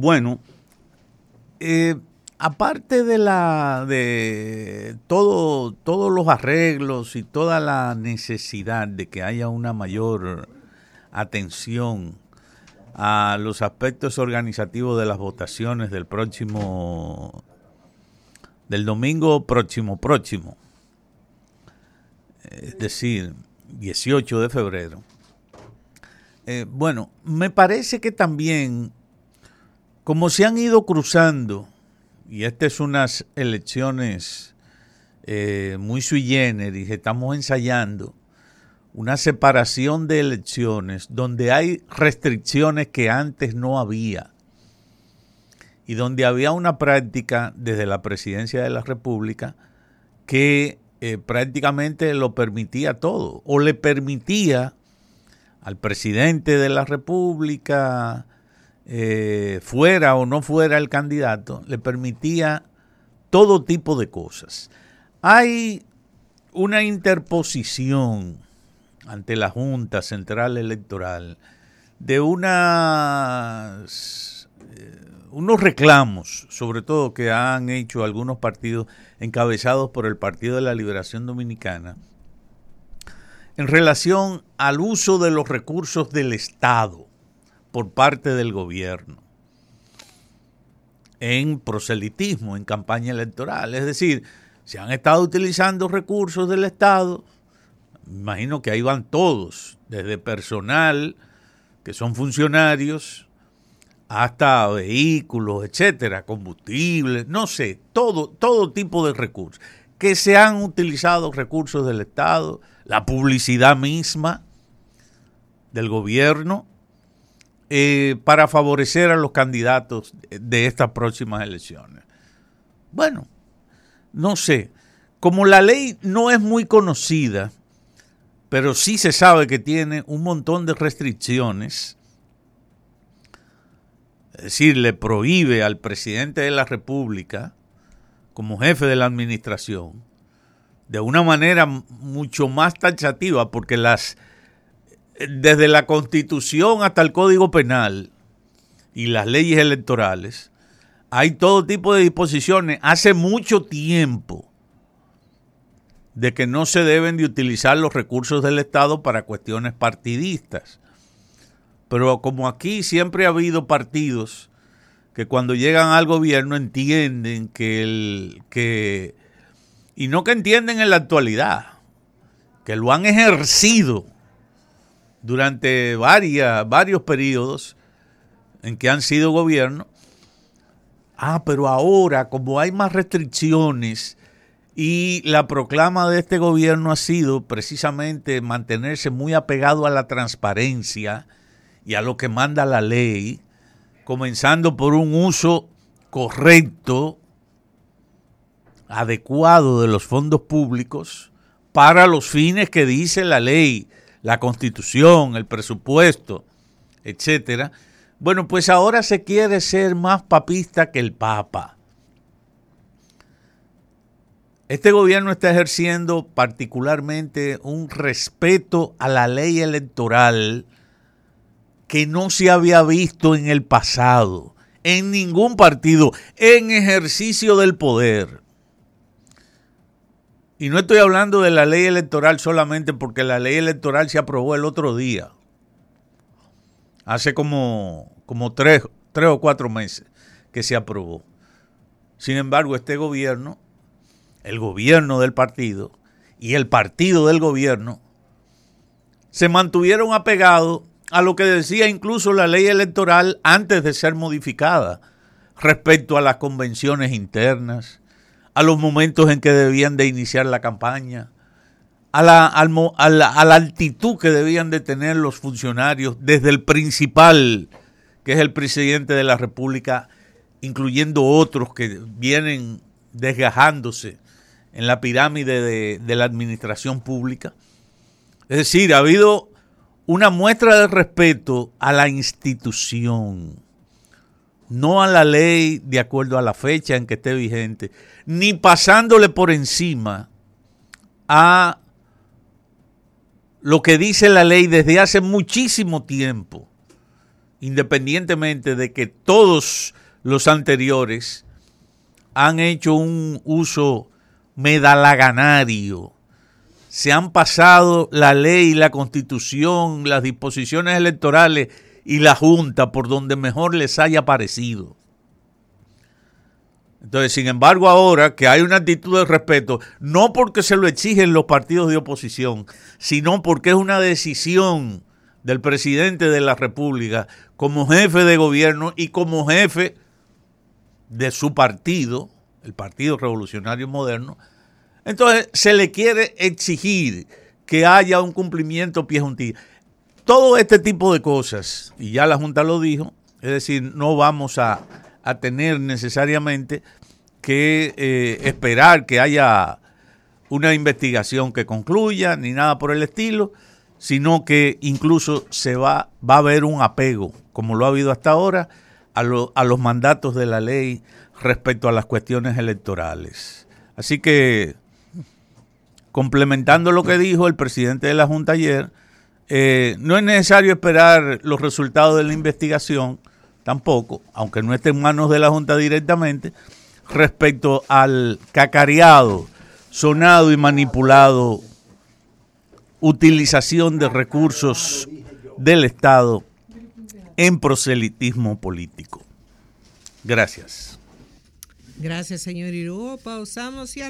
Bueno, eh, aparte de la de todo, todos los arreglos y toda la necesidad de que haya una mayor atención a los aspectos organizativos de las votaciones del próximo del domingo próximo próximo es decir 18 de febrero eh, bueno me parece que también como se han ido cruzando y estas es unas elecciones eh, muy sui generis, estamos ensayando una separación de elecciones donde hay restricciones que antes no había y donde había una práctica desde la presidencia de la República que eh, prácticamente lo permitía todo o le permitía al presidente de la República, eh, fuera o no fuera el candidato, le permitía todo tipo de cosas. Hay una interposición ante la Junta Central Electoral de unas, eh, unos reclamos, sobre todo que han hecho algunos partidos encabezados por el Partido de la Liberación Dominicana, en relación al uso de los recursos del Estado por parte del gobierno en proselitismo, en campaña electoral. Es decir, se han estado utilizando recursos del Estado, imagino que ahí van todos, desde personal, que son funcionarios, hasta vehículos, etcétera, combustibles, no sé, todo, todo tipo de recursos. Que se han utilizado recursos del Estado, la publicidad misma del gobierno, eh, para favorecer a los candidatos de estas próximas elecciones. Bueno, no sé, como la ley no es muy conocida, pero sí se sabe que tiene un montón de restricciones, es decir, le prohíbe al presidente de la República, como jefe de la administración, de una manera mucho más taxativa, porque las desde la constitución hasta el código penal y las leyes electorales, hay todo tipo de disposiciones hace mucho tiempo de que no se deben de utilizar los recursos del Estado para cuestiones partidistas. Pero como aquí siempre ha habido partidos que cuando llegan al gobierno entienden que el que y no que entienden en la actualidad, que lo han ejercido durante varios periodos en que han sido gobierno. Ah, pero ahora, como hay más restricciones y la proclama de este gobierno ha sido precisamente mantenerse muy apegado a la transparencia y a lo que manda la ley, comenzando por un uso correcto, adecuado de los fondos públicos para los fines que dice la ley la constitución, el presupuesto, etcétera. Bueno, pues ahora se quiere ser más papista que el Papa. Este gobierno está ejerciendo particularmente un respeto a la ley electoral que no se había visto en el pasado, en ningún partido, en ejercicio del poder. Y no estoy hablando de la ley electoral solamente porque la ley electoral se aprobó el otro día, hace como, como tres, tres o cuatro meses que se aprobó. Sin embargo, este gobierno, el gobierno del partido y el partido del gobierno, se mantuvieron apegados a lo que decía incluso la ley electoral antes de ser modificada respecto a las convenciones internas, a los momentos en que debían de iniciar la campaña, a la, a la, a la altitud que debían de tener los funcionarios, desde el principal, que es el presidente de la República, incluyendo otros que vienen desgajándose en la pirámide de, de, la administración pública. Es decir, ha habido una muestra de respeto a la institución no a la ley de acuerdo a la fecha en que esté vigente, ni pasándole por encima a lo que dice la ley desde hace muchísimo tiempo, independientemente de que todos los anteriores han hecho un uso medalaganario, se han pasado la ley, la constitución, las disposiciones electorales y la Junta por donde mejor les haya parecido. Entonces, sin embargo, ahora que hay una actitud de respeto, no porque se lo exigen los partidos de oposición, sino porque es una decisión del presidente de la República como jefe de gobierno y como jefe de su partido, el Partido Revolucionario Moderno, entonces se le quiere exigir que haya un cumplimiento pie juntilla. Todo este tipo de cosas, y ya la Junta lo dijo, es decir, no vamos a, a tener necesariamente que eh, esperar que haya una investigación que concluya, ni nada por el estilo, sino que incluso se va, va a haber un apego, como lo ha habido hasta ahora, a, lo, a los mandatos de la ley respecto a las cuestiones electorales. Así que, complementando lo que dijo el presidente de la Junta ayer, eh, no es necesario esperar los resultados de la investigación, tampoco, aunque no esté en manos de la Junta directamente, respecto al cacareado, sonado y manipulado utilización de recursos del Estado en proselitismo político. Gracias. Gracias, señor Irugo. Pausamos y